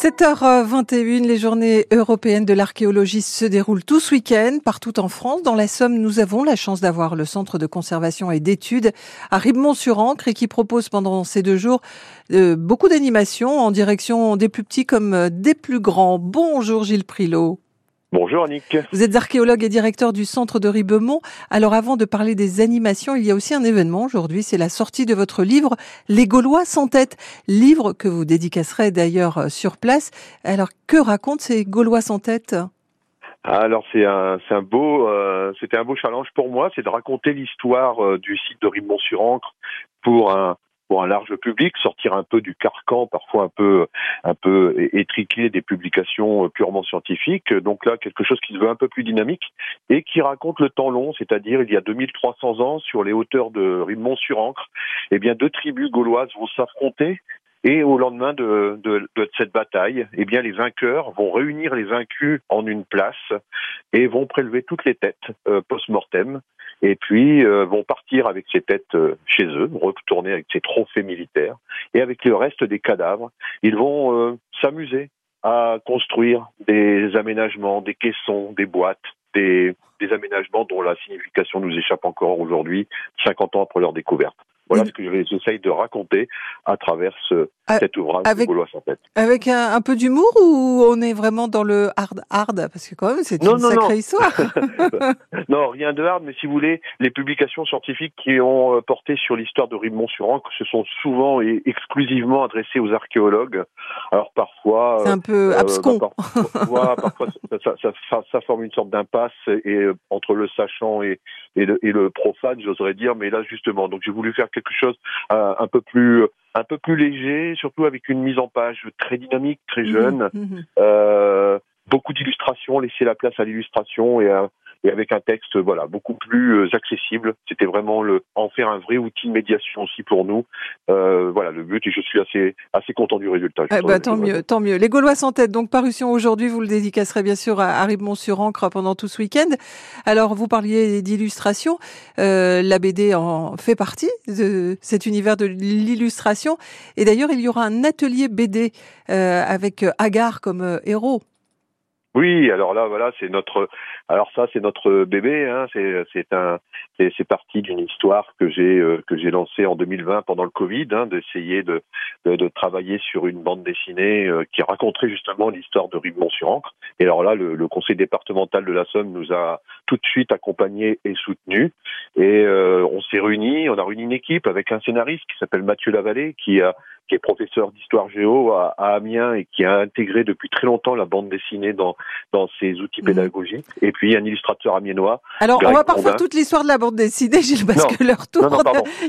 7h21, les journées européennes de l'archéologie se déroulent tout ce week-end partout en France. Dans la Somme, nous avons la chance d'avoir le centre de conservation et d'études à Ribemont-sur-Ancre et qui propose pendant ces deux jours euh, beaucoup d'animations en direction des plus petits comme des plus grands. Bonjour Gilles Prilot. Bonjour Annick. Vous êtes archéologue et directeur du centre de Ribemont. Alors avant de parler des animations, il y a aussi un événement aujourd'hui, c'est la sortie de votre livre Les Gaulois sans tête, livre que vous dédicacerez d'ailleurs euh, sur place. Alors que racontent ces Gaulois sans tête? Alors c'est un c'est un beau euh, c'était un beau challenge pour moi, c'est de raconter l'histoire euh, du site de Ribemont-sur-Ancre pour un pour un large public, sortir un peu du carcan, parfois un peu un peu étriqué des publications euh, purement scientifiques. Donc là, quelque chose qui se veut un peu plus dynamique et qui raconte le temps long, c'est-à-dire il y a 2300 ans, sur les hauteurs de Rimont-sur-Ancre, eh bien deux tribus gauloises vont s'affronter et au lendemain de, de, cette bataille, eh bien, les vainqueurs vont réunir les vaincus en une place et vont prélever toutes les têtes euh, post-mortem et puis euh, vont partir avec ces têtes euh, chez eux, retourner avec ces trophées militaires et avec le reste des cadavres, ils vont s'amuser à construire des aménagements, des caissons, des boîtes, des, des aménagements dont la signification nous échappe encore aujourd'hui, 50 ans après leur découverte. Voilà ce que j'essaye de raconter à travers ce, ah, cet ouvrage avec, de Gaulois sans tête. Avec un, un, peu d'humour ou on est vraiment dans le hard hard? Parce que quand même, c'est une non, sacrée non. histoire. non, rien de hard, mais si vous voulez, les publications scientifiques qui ont euh, porté sur l'histoire de Ribemont-sur-Ancre se sont souvent et exclusivement adressées aux archéologues. Alors parfois... C'est un peu euh, abscon. Bah, parfois, parfois ça, ça, ça, ça, forme une sorte d'impasse et euh, entre le sachant et, et, le, et le profane, j'oserais dire. Mais là, justement, donc j'ai voulu faire quelque chose euh, un peu plus un peu plus léger, surtout avec une mise en page très dynamique, très mmh jeune, mmh euh, beaucoup d'illustrations, laisser la place à l'illustration et un, et avec un texte voilà beaucoup plus euh, accessible. C'était vraiment le en faire un vrai outil de médiation aussi pour nous. Euh, voilà le but et je suis assez assez content du résultat. Eh ben, tant mieux, tant mieux. Les Gaulois sans tête, donc parution aujourd'hui, vous le dédicacerez bien sûr à Ribemont-sur-Ancre pendant tout ce week-end. Alors vous parliez d'illustration, euh, la BD en fait partie de cet univers de l'illustration et d'ailleurs il y aura un atelier BD euh, avec Agar comme euh, héros. Oui, alors là, voilà, c'est notre, alors ça, c'est notre bébé. Hein, c'est, c'est un, c'est, c'est parti d'une histoire que j'ai, euh, que j'ai lancée en 2020 pendant le Covid, hein, d'essayer de, de, de, travailler sur une bande dessinée euh, qui raconterait justement l'histoire de Ribemont-sur-Ancre. Et alors là, le, le, conseil départemental de la Somme nous a tout de suite accompagnés et soutenus. Et euh, on s'est réunis, on a réuni une équipe avec un scénariste qui s'appelle Mathieu Lavallée, qui a qui est professeur d'histoire géo à, à, Amiens et qui a intégré depuis très longtemps la bande dessinée dans, dans ses outils mmh. pédagogiques. Et puis un illustrateur amiénois. Alors on va pas refaire toute l'histoire de la bande dessinée, Gilles, parce non. que leur tour,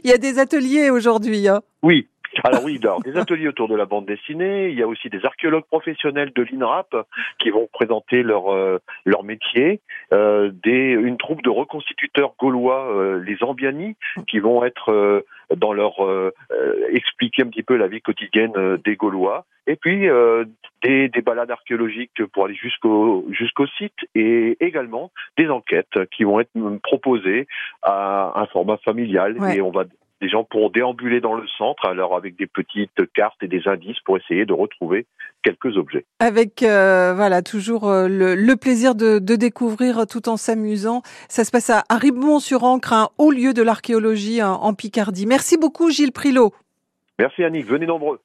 il y a des ateliers aujourd'hui. Hein. Oui, alors oui, alors, des ateliers autour de la bande dessinée. Il y a aussi des archéologues professionnels de l'INRAP qui vont présenter leur euh, leur métier. Euh, des une troupe de reconstituteurs gaulois, euh, les Ambiani, qui vont être euh, dans leur euh, expliquer un petit peu la vie quotidienne des Gaulois. Et puis des, des balades archéologiques pour aller jusqu'au jusqu'au site et également des enquêtes qui vont être proposées à un format familial ouais. et on va les gens pourront déambuler dans le centre, alors avec des petites cartes et des indices pour essayer de retrouver quelques objets. Avec euh, voilà toujours euh, le, le, plaisir de, de, découvrir tout en s'amusant. Ça se passe à, à Ribemont-sur-Ancre, un haut lieu de l'archéologie en Picardie. Merci beaucoup Gilles Prilot. Merci Annick, venez nombreux.